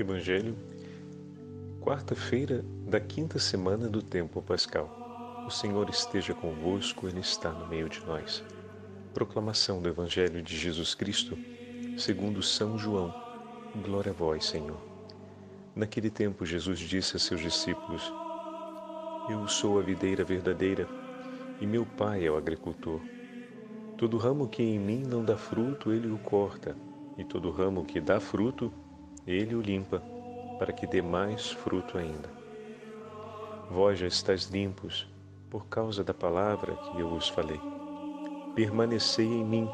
Evangelho, quarta-feira da quinta semana do tempo pascal. O Senhor esteja convosco, Ele está no meio de nós. Proclamação do Evangelho de Jesus Cristo, segundo São João. Glória a vós, Senhor. Naquele tempo, Jesus disse a seus discípulos: Eu sou a videira verdadeira e meu Pai é o agricultor. Todo ramo que em mim não dá fruto, ele o corta, e todo ramo que dá fruto, ele o limpa, para que dê mais fruto ainda. Vós já estáis limpos por causa da palavra que eu vos falei. Permanecei em mim,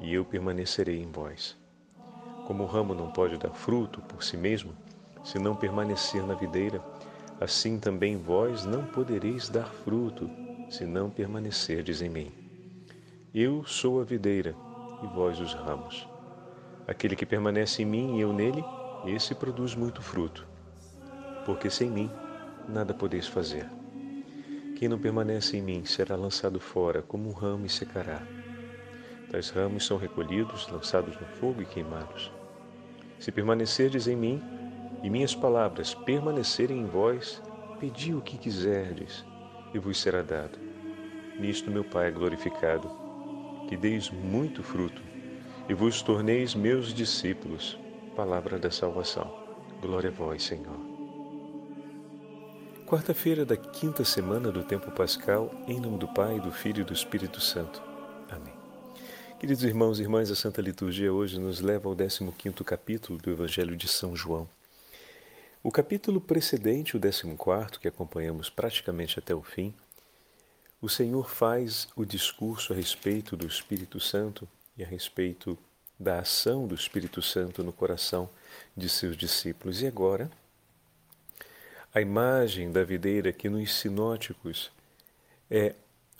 e eu permanecerei em vós. Como o ramo não pode dar fruto por si mesmo, se não permanecer na videira, assim também vós não podereis dar fruto, se não permanecerdes em mim. Eu sou a videira, e vós os ramos. Aquele que permanece em mim e eu nele, esse produz muito fruto, porque sem mim nada podeis fazer. Quem não permanece em mim será lançado fora como um ramo e secará. Tais ramos são recolhidos, lançados no fogo e queimados. Se permanecerdes em mim e minhas palavras permanecerem em vós, pedi o que quiserdes e vos será dado. Nisto meu Pai é glorificado, que deis muito fruto e vos torneis meus discípulos. Palavra da salvação. Glória a vós, Senhor. Quarta-feira da quinta semana do tempo pascal, em nome do Pai, do Filho e do Espírito Santo. Amém. Queridos irmãos e irmãs, a Santa Liturgia hoje nos leva ao 15 capítulo do Evangelho de São João. O capítulo precedente, o 14, que acompanhamos praticamente até o fim, o Senhor faz o discurso a respeito do Espírito Santo e a respeito da ação do Espírito Santo no coração de seus discípulos. E agora, a imagem da videira que nos sinóticos é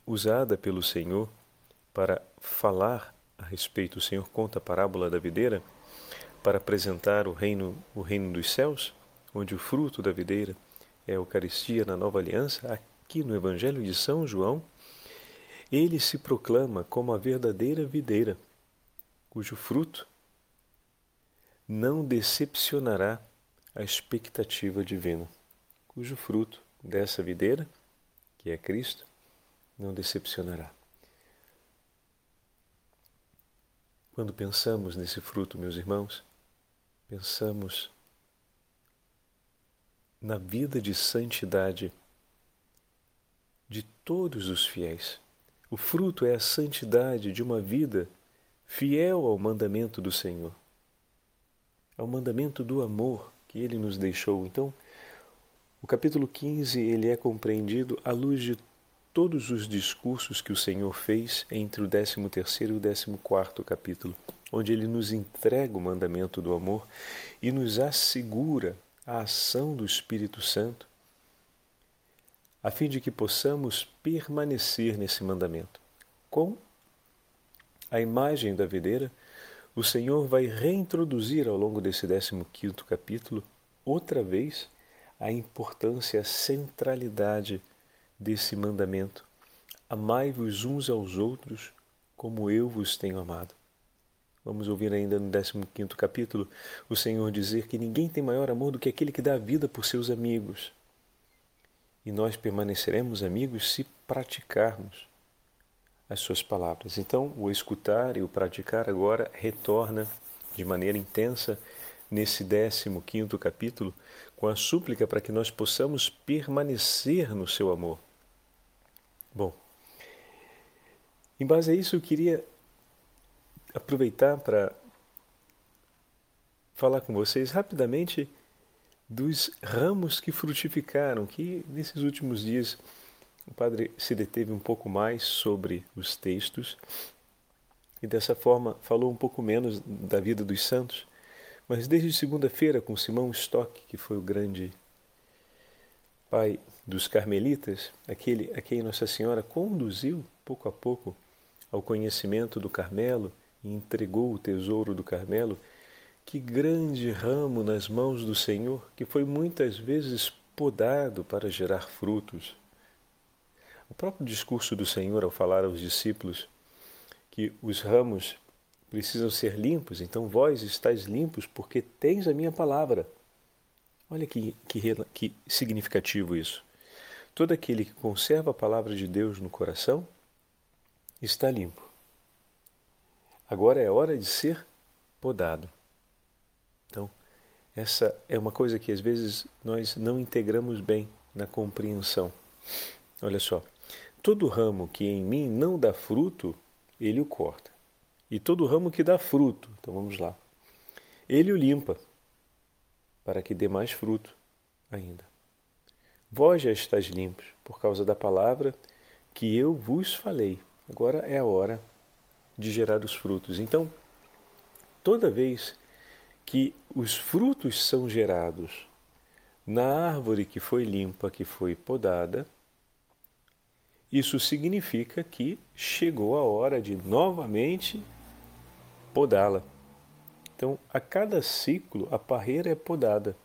usada pelo Senhor para falar a respeito, o Senhor conta a parábola da videira para apresentar o reino, o reino dos céus, onde o fruto da videira é a Eucaristia na nova aliança, aqui no Evangelho de São João, ele se proclama como a verdadeira videira cujo fruto não decepcionará a expectativa divina, cujo fruto dessa videira, que é Cristo, não decepcionará. Quando pensamos nesse fruto, meus irmãos, pensamos na vida de santidade de todos os fiéis. O fruto é a santidade de uma vida fiel ao mandamento do Senhor, ao mandamento do amor que ele nos deixou. Então, o capítulo 15 ele é compreendido à luz de todos os discursos que o Senhor fez entre o 13º e o 14º capítulo, onde ele nos entrega o mandamento do amor e nos assegura a ação do Espírito Santo, a fim de que possamos permanecer nesse mandamento, com a imagem da videira, o Senhor vai reintroduzir ao longo desse 15 capítulo, outra vez, a importância, a centralidade desse mandamento. Amai-vos uns aos outros como eu vos tenho amado. Vamos ouvir ainda no 15 capítulo o Senhor dizer que ninguém tem maior amor do que aquele que dá a vida por seus amigos. E nós permaneceremos amigos se praticarmos as suas palavras. Então, o escutar e o praticar agora retorna de maneira intensa nesse 15 capítulo com a súplica para que nós possamos permanecer no seu amor. Bom, em base a isso eu queria aproveitar para falar com vocês rapidamente dos ramos que frutificaram, que nesses últimos dias o padre se deteve um pouco mais sobre os textos e dessa forma falou um pouco menos da vida dos santos, mas desde segunda-feira com Simão Stock, que foi o grande pai dos carmelitas, aquele a quem Nossa Senhora conduziu pouco a pouco ao conhecimento do Carmelo e entregou o tesouro do Carmelo, que grande ramo nas mãos do Senhor, que foi muitas vezes podado para gerar frutos. O próprio discurso do Senhor ao falar aos discípulos que os ramos precisam ser limpos, então vós estáis limpos porque tens a minha palavra. Olha que, que, que significativo isso. Todo aquele que conserva a palavra de Deus no coração está limpo. Agora é hora de ser podado. Então, essa é uma coisa que às vezes nós não integramos bem na compreensão. Olha só, todo ramo que em mim não dá fruto, ele o corta. E todo ramo que dá fruto, então vamos lá, ele o limpa, para que dê mais fruto ainda. Vós já estáis limpos por causa da palavra que eu vos falei. Agora é a hora de gerar os frutos. Então, toda vez que os frutos são gerados na árvore que foi limpa, que foi podada, isso significa que chegou a hora de novamente podá-la. Então, a cada ciclo, a parreira é podada.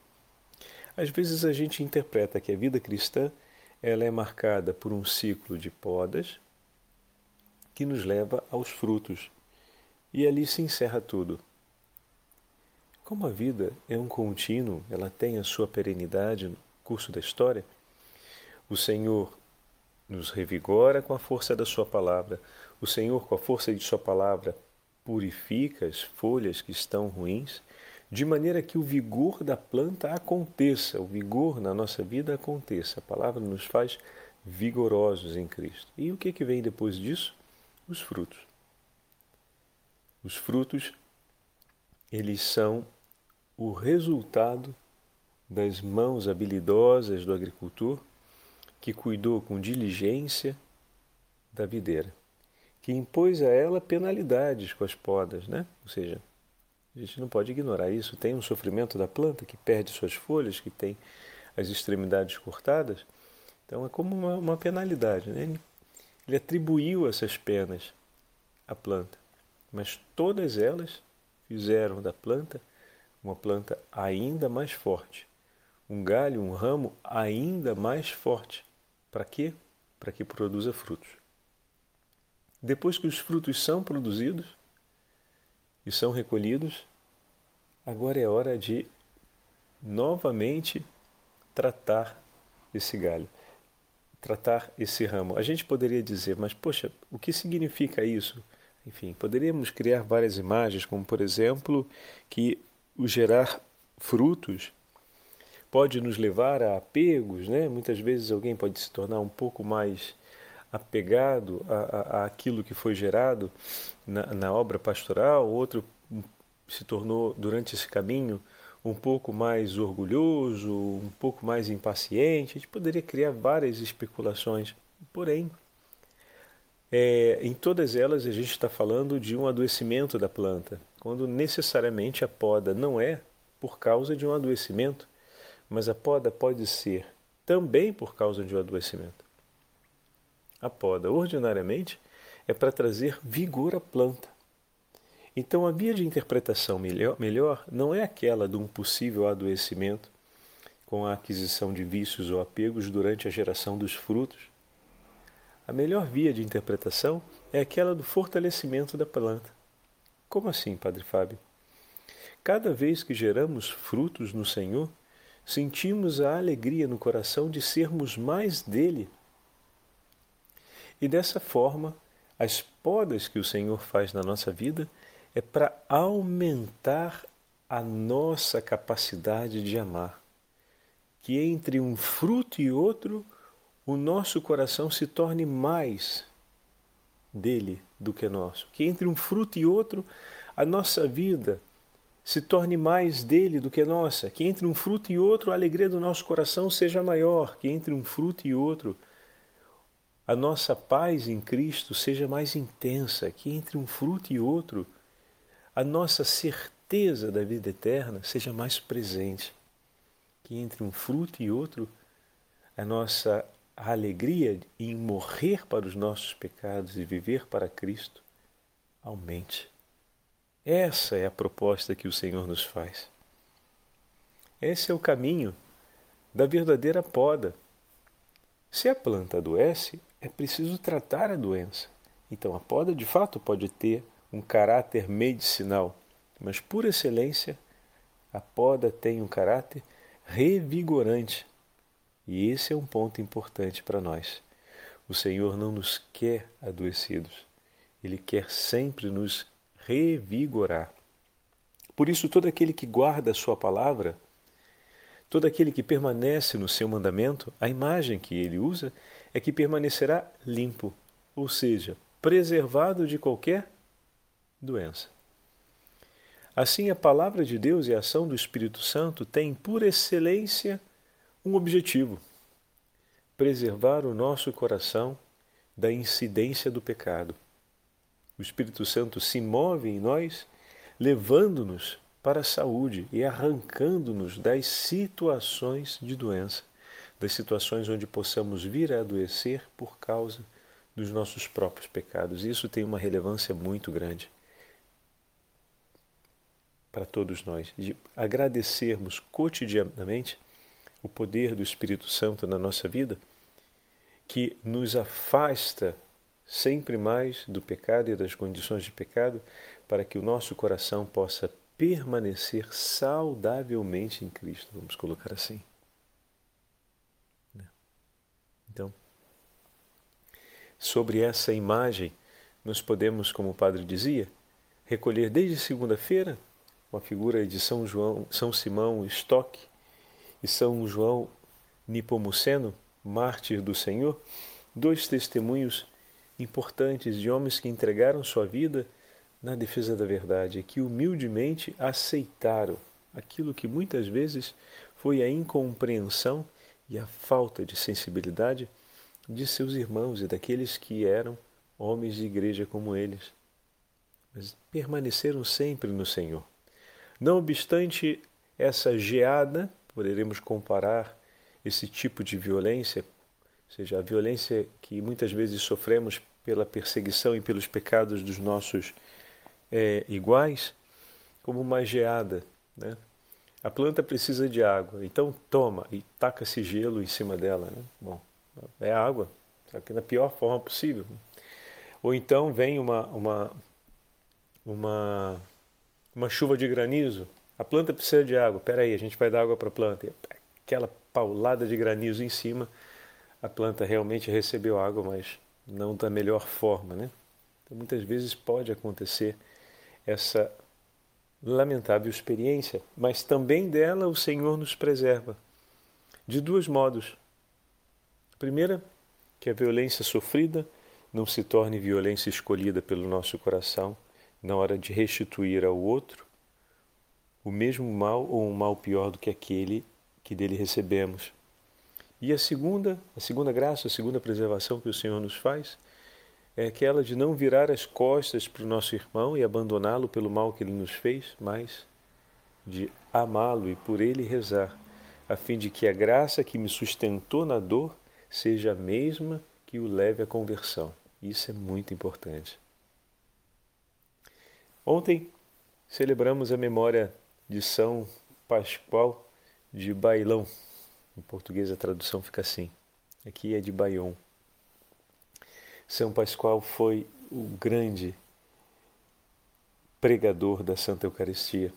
Às vezes a gente interpreta que a vida cristã ela é marcada por um ciclo de podas que nos leva aos frutos. E ali se encerra tudo. Como a vida é um contínuo, ela tem a sua perenidade no curso da história, o Senhor nos revigora com a força da Sua palavra. O Senhor, com a força de Sua palavra, purifica as folhas que estão ruins, de maneira que o vigor da planta aconteça, o vigor na nossa vida aconteça. A palavra nos faz vigorosos em Cristo. E o que, que vem depois disso? Os frutos. Os frutos, eles são o resultado das mãos habilidosas do agricultor que cuidou com diligência da videira, que impôs a ela penalidades com as podas, né? Ou seja, a gente não pode ignorar isso. Tem um sofrimento da planta que perde suas folhas, que tem as extremidades cortadas. Então é como uma, uma penalidade. Né? Ele, ele atribuiu essas penas à planta, mas todas elas fizeram da planta uma planta ainda mais forte, um galho, um ramo ainda mais forte, para quê? Para que produza frutos. Depois que os frutos são produzidos e são recolhidos, agora é hora de novamente tratar esse galho, tratar esse ramo. A gente poderia dizer, mas poxa, o que significa isso? Enfim, poderíamos criar várias imagens, como por exemplo, que o gerar frutos pode nos levar a apegos, né? Muitas vezes alguém pode se tornar um pouco mais apegado a, a, aquilo que foi gerado na, na obra pastoral, outro se tornou durante esse caminho um pouco mais orgulhoso, um pouco mais impaciente. A gente poderia criar várias especulações, porém, é, em todas elas a gente está falando de um adoecimento da planta, quando necessariamente a poda não é por causa de um adoecimento, mas a poda pode ser também por causa de um adoecimento. A poda, ordinariamente, é para trazer vigor à planta. Então, a via de interpretação melhor, melhor não é aquela de um possível adoecimento com a aquisição de vícios ou apegos durante a geração dos frutos. A melhor via de interpretação é aquela do fortalecimento da planta. Como assim, Padre Fábio? Cada vez que geramos frutos no Senhor, sentimos a alegria no coração de sermos mais dele. E dessa forma, as podas que o Senhor faz na nossa vida é para aumentar a nossa capacidade de amar. Que entre um fruto e outro, o nosso coração se torne mais dele do que nosso. Que entre um fruto e outro, a nossa vida se torne mais dele do que nossa, que entre um fruto e outro a alegria do nosso coração seja maior, que entre um fruto e outro a nossa paz em Cristo seja mais intensa, que entre um fruto e outro a nossa certeza da vida eterna seja mais presente, que entre um fruto e outro a nossa alegria em morrer para os nossos pecados e viver para Cristo aumente. Essa é a proposta que o Senhor nos faz. Esse é o caminho da verdadeira poda. Se a planta adoece, é preciso tratar a doença. Então, a poda de fato pode ter um caráter medicinal, mas por excelência, a poda tem um caráter revigorante. E esse é um ponto importante para nós. O Senhor não nos quer adoecidos, Ele quer sempre nos revigorar. Por isso, todo aquele que guarda a Sua palavra, todo aquele que permanece no seu mandamento, a imagem que ele usa é que permanecerá limpo, ou seja, preservado de qualquer doença. Assim, a palavra de Deus e a ação do Espírito Santo têm, por excelência, um objetivo: preservar o nosso coração da incidência do pecado. O Espírito Santo se move em nós, levando-nos para a saúde e arrancando-nos das situações de doença, das situações onde possamos vir a adoecer por causa dos nossos próprios pecados. Isso tem uma relevância muito grande para todos nós, de agradecermos cotidianamente o poder do Espírito Santo na nossa vida, que nos afasta sempre mais do pecado e das condições de pecado, para que o nosso coração possa permanecer saudavelmente em Cristo, vamos colocar assim. Né? Então, sobre essa imagem, nós podemos, como o padre dizia, recolher desde segunda-feira uma figura de São João, São Simão Stock e São João Nipomuceno, mártir do Senhor, dois testemunhos importantes de homens que entregaram sua vida na defesa da verdade, que humildemente aceitaram aquilo que muitas vezes foi a incompreensão e a falta de sensibilidade de seus irmãos e daqueles que eram homens de igreja como eles. Mas permaneceram sempre no Senhor. Não obstante essa geada, poderemos comparar esse tipo de violência, ou seja, a violência que muitas vezes sofremos pela perseguição e pelos pecados dos nossos é, iguais, como uma geada. Né? A planta precisa de água, então toma e taca-se gelo em cima dela. Né? Bom, é água, só que na pior forma possível. Ou então vem uma, uma, uma uma chuva de granizo, a planta precisa de água. Espera aí, a gente vai dar água para a planta. Aquela paulada de granizo em cima, a planta realmente recebeu água, mas não da melhor forma, né? Então, muitas vezes pode acontecer essa lamentável experiência, mas também dela o Senhor nos preserva de dois modos. A primeira, que a violência sofrida não se torne violência escolhida pelo nosso coração, na hora de restituir ao outro o mesmo mal ou um mal pior do que aquele que dele recebemos. E a segunda, a segunda graça, a segunda preservação que o Senhor nos faz é aquela de não virar as costas para o nosso irmão e abandoná-lo pelo mal que ele nos fez, mas de amá-lo e por ele rezar, a fim de que a graça que me sustentou na dor seja a mesma que o leve à conversão. Isso é muito importante. Ontem celebramos a memória de São Pascoal de Bailão. Em português a tradução fica assim. Aqui é de Baion. São Pascoal foi o grande pregador da Santa Eucaristia.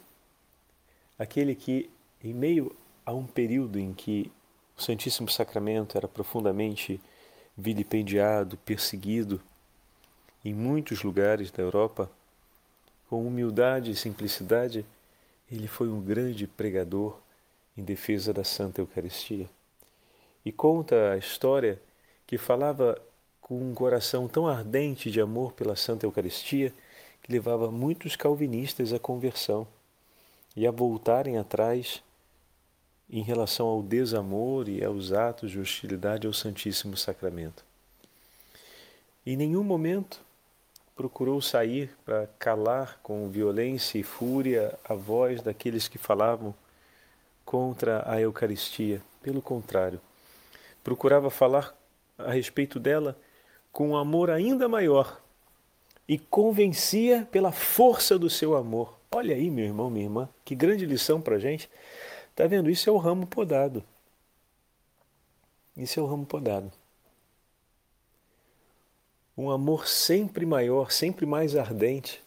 Aquele que, em meio a um período em que o Santíssimo Sacramento era profundamente vilipendiado, perseguido em muitos lugares da Europa, com humildade e simplicidade, ele foi um grande pregador em defesa da Santa Eucaristia. E conta a história que falava com um coração tão ardente de amor pela Santa Eucaristia que levava muitos calvinistas à conversão e a voltarem atrás em relação ao desamor e aos atos de hostilidade ao Santíssimo Sacramento. Em nenhum momento procurou sair para calar com violência e fúria a voz daqueles que falavam contra a Eucaristia. Pelo contrário, procurava falar a respeito dela com um amor ainda maior e convencia pela força do seu amor. Olha aí, meu irmão, minha irmã, que grande lição para gente. Está vendo? Isso é o ramo podado. Isso é o ramo podado um amor sempre maior, sempre mais ardente.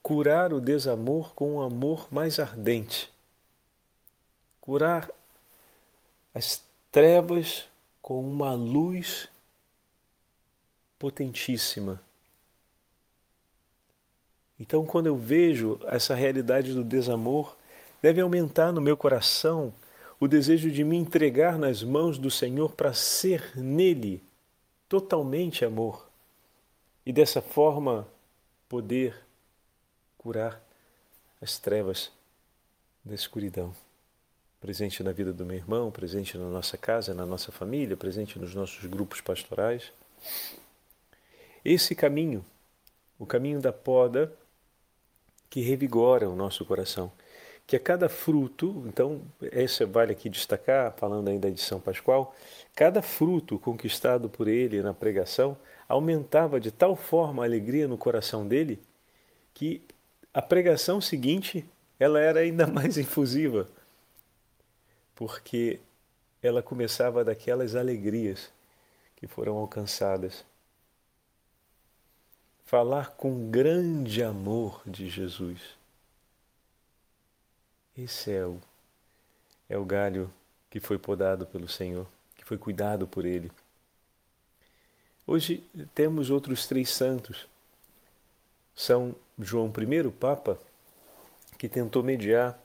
Curar o desamor com um amor mais ardente. Curar as trevas com uma luz potentíssima. Então, quando eu vejo essa realidade do desamor, deve aumentar no meu coração o desejo de me entregar nas mãos do Senhor para ser nele totalmente amor e dessa forma poder curar as trevas da escuridão. Presente na vida do meu irmão, presente na nossa casa, na nossa família, presente nos nossos grupos pastorais. Esse caminho, o caminho da poda, que revigora o nosso coração, que a cada fruto, então, esse vale aqui destacar, falando ainda da edição pascual, cada fruto conquistado por ele na pregação aumentava de tal forma a alegria no coração dele que a pregação seguinte ela era ainda mais infusiva, porque ela começava daquelas alegrias que foram alcançadas. Falar com grande amor de Jesus. Esse é o, é o galho que foi podado pelo Senhor, que foi cuidado por Ele. Hoje temos outros três santos. São João I, Papa, que tentou mediar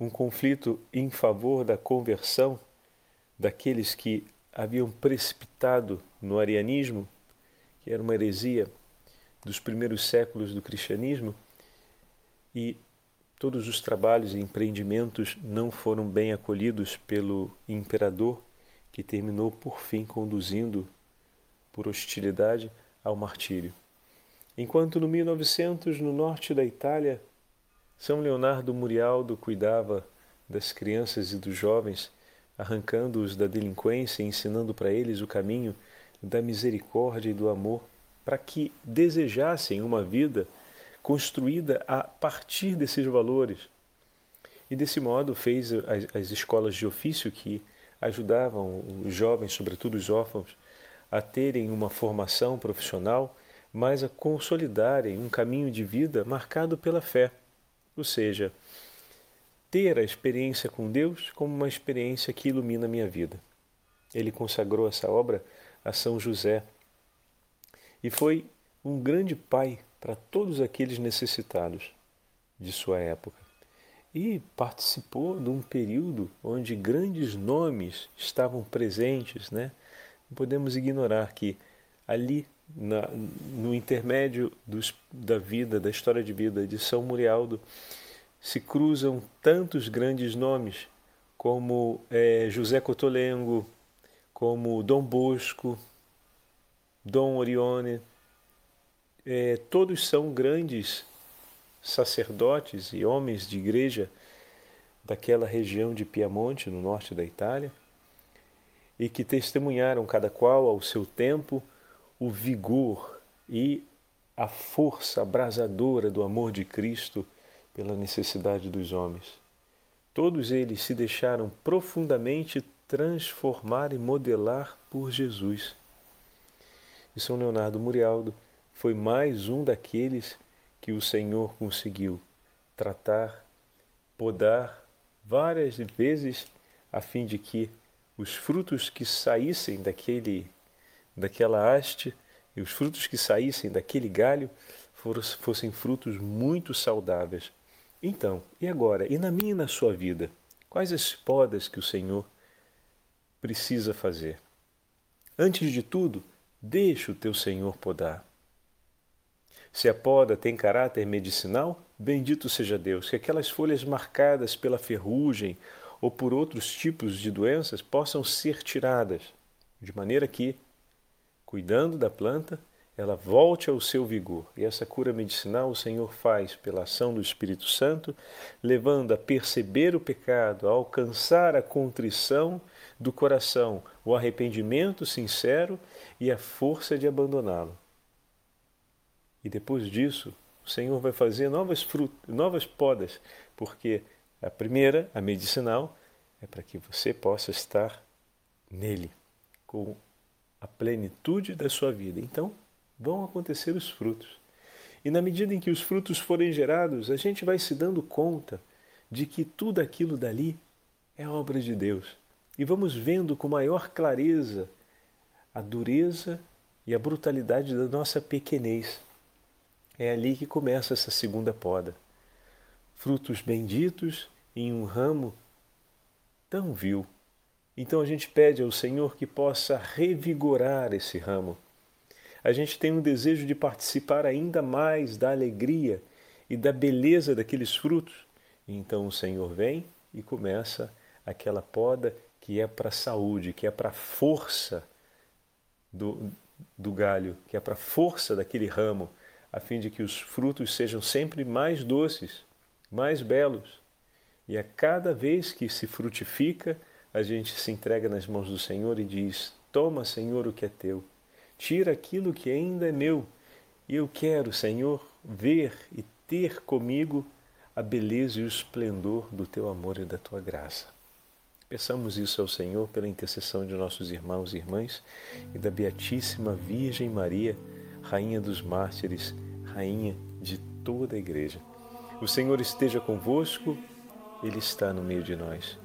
um conflito em favor da conversão daqueles que haviam precipitado no arianismo, que era uma heresia dos primeiros séculos do cristianismo, e todos os trabalhos e empreendimentos não foram bem acolhidos pelo imperador, que terminou por fim conduzindo, por hostilidade, ao martírio. Enquanto no 1900, no norte da Itália, são Leonardo Murialdo cuidava das crianças e dos jovens, arrancando-os da delinquência e ensinando para eles o caminho da misericórdia e do amor, para que desejassem uma vida construída a partir desses valores. E desse modo fez as, as escolas de ofício que ajudavam os jovens, sobretudo os órfãos, a terem uma formação profissional, mas a consolidarem um caminho de vida marcado pela fé. Ou seja, ter a experiência com Deus como uma experiência que ilumina a minha vida. Ele consagrou essa obra a São José e foi um grande pai para todos aqueles necessitados de sua época. E participou de um período onde grandes nomes estavam presentes, né? Não podemos ignorar que ali na, no intermédio dos, da vida, da história de vida de São Murialdo, se cruzam tantos grandes nomes como é, José Cotolengo, como Dom Bosco, Dom Orione, é, todos são grandes sacerdotes e homens de igreja daquela região de Piemonte, no norte da Itália, e que testemunharam cada qual ao seu tempo o vigor e a força abrasadora do amor de Cristo pela necessidade dos homens. Todos eles se deixaram profundamente transformar e modelar por Jesus. E São Leonardo Murialdo foi mais um daqueles que o Senhor conseguiu tratar, podar várias vezes a fim de que os frutos que saíssem daquele daquela haste e os frutos que saíssem daquele galho fossem frutos muito saudáveis. Então, e agora? E na minha e na sua vida? Quais as podas que o Senhor precisa fazer? Antes de tudo, deixa o teu Senhor podar. Se a poda tem caráter medicinal, bendito seja Deus, que aquelas folhas marcadas pela ferrugem ou por outros tipos de doenças possam ser tiradas, de maneira que cuidando da planta, ela volte ao seu vigor. E essa cura medicinal o Senhor faz pela ação do Espírito Santo, levando a perceber o pecado, a alcançar a contrição do coração, o arrependimento sincero e a força de abandoná-lo. E depois disso, o Senhor vai fazer novas frutas, novas podas, porque a primeira, a medicinal, é para que você possa estar nele, com a plenitude da sua vida. Então, vão acontecer os frutos. E na medida em que os frutos forem gerados, a gente vai se dando conta de que tudo aquilo dali é obra de Deus. E vamos vendo com maior clareza a dureza e a brutalidade da nossa pequenez. É ali que começa essa segunda poda. Frutos benditos em um ramo tão vil. Então a gente pede ao Senhor que possa revigorar esse ramo. A gente tem um desejo de participar ainda mais da alegria e da beleza daqueles frutos. Então o Senhor vem e começa aquela poda que é para a saúde, que é para a força do, do galho, que é para a força daquele ramo, a fim de que os frutos sejam sempre mais doces, mais belos. E a cada vez que se frutifica, a gente se entrega nas mãos do Senhor e diz: Toma, Senhor, o que é teu. Tira aquilo que ainda é meu. E eu quero, Senhor, ver e ter comigo a beleza e o esplendor do teu amor e da tua graça. Peçamos isso ao Senhor pela intercessão de nossos irmãos e irmãs e da Beatíssima Virgem Maria, Rainha dos Mártires, Rainha de toda a Igreja. O Senhor esteja convosco, Ele está no meio de nós.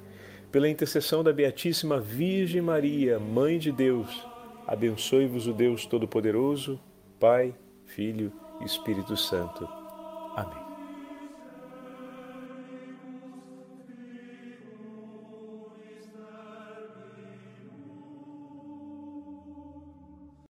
Pela intercessão da Beatíssima Virgem Maria, Mãe de Deus, abençoe-vos o Deus Todo-Poderoso, Pai, Filho e Espírito Santo. Amém.